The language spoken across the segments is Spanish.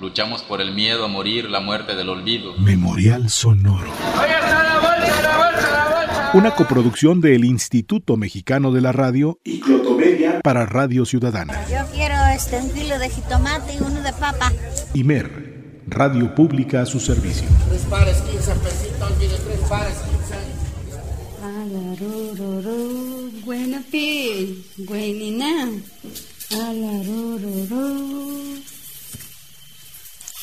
Luchamos por el miedo a morir, la muerte del olvido. Memorial Sonoro. Una coproducción del Instituto Mexicano de la Radio y Clotomedia para Radio Ciudadana. Yo quiero este, un kilo de jitomate y uno de papa. Imer, Radio Pública a su servicio. Tres pares, 15 pesitos, mire, tres pares, 15. Buena pi, buenina.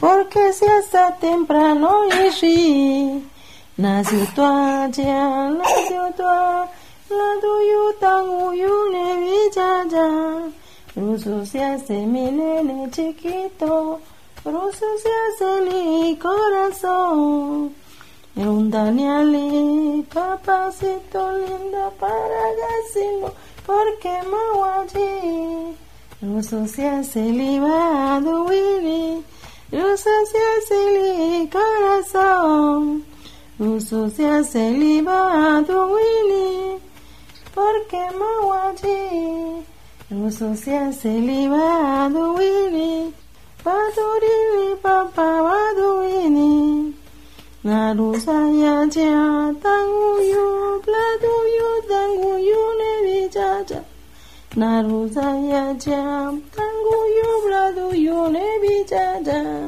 porque se hasta temprano y Nació tu allá, nació tu la tuyo tan uyune villaja. Ruso se hace mi nene chiquito, ruso se hace mi corazón. Un Danieli, papacito lindo para gacimo, porque maguachi. Ruso se hace libado, Willy, Luz hacia el corazón, luz hacia el Willy, porque mawaji, luz hacia el Willy, paturili papa baduini, la luz allá ya tanguyu, platuyu tanguyu le bichacha. Naruzaya jam, tanguyu, braduyu, nebichada.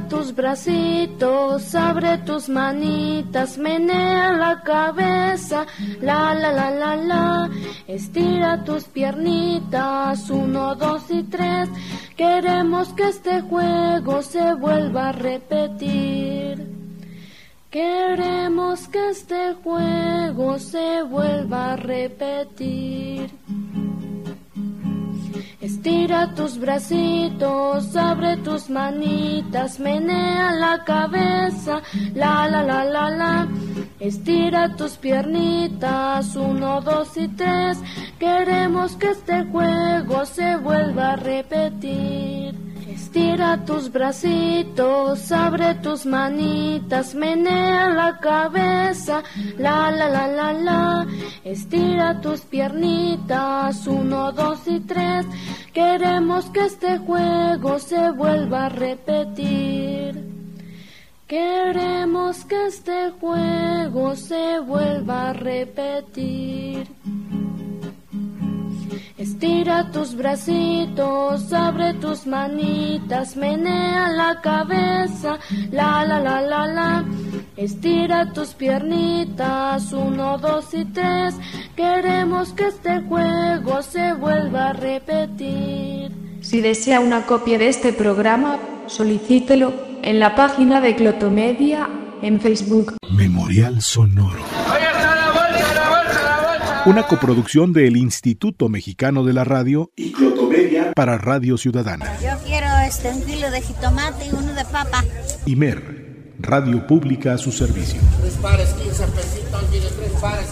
Tus bracitos, abre tus manitas, menea la cabeza, la la la la la. Estira tus piernitas, uno, dos y tres. Queremos que este juego se vuelva a repetir. Queremos que este juego se vuelva a repetir. Estira tus bracitos, abre tus manitas, menea la cabeza, la la la la la. Estira tus piernitas, uno, dos y tres. Queremos que este juego se vuelva a repetir. Estira tus bracitos, abre tus manitas, menea la cabeza, la la la la la. Estira tus piernitas, uno, dos y tres. Queremos que este juego se vuelva a repetir. Queremos que este juego se vuelva a repetir. Estira tus bracitos, abre tus manitas, menea la cabeza, la la la la la. Estira tus piernitas, uno, dos y tres. Queremos que este juego se vuelva a repetir. Si desea una copia de este programa, solicítelo en la página de Clotomedia en Facebook. Memorial Sonoro. Una coproducción del Instituto Mexicano de la Radio y Clotomedia para Radio Ciudadana. Yo quiero este, un kilo de jitomate y uno de papa. Imer, Radio Pública a su servicio. Tres pares, 15 pesitos, mire, tres pares,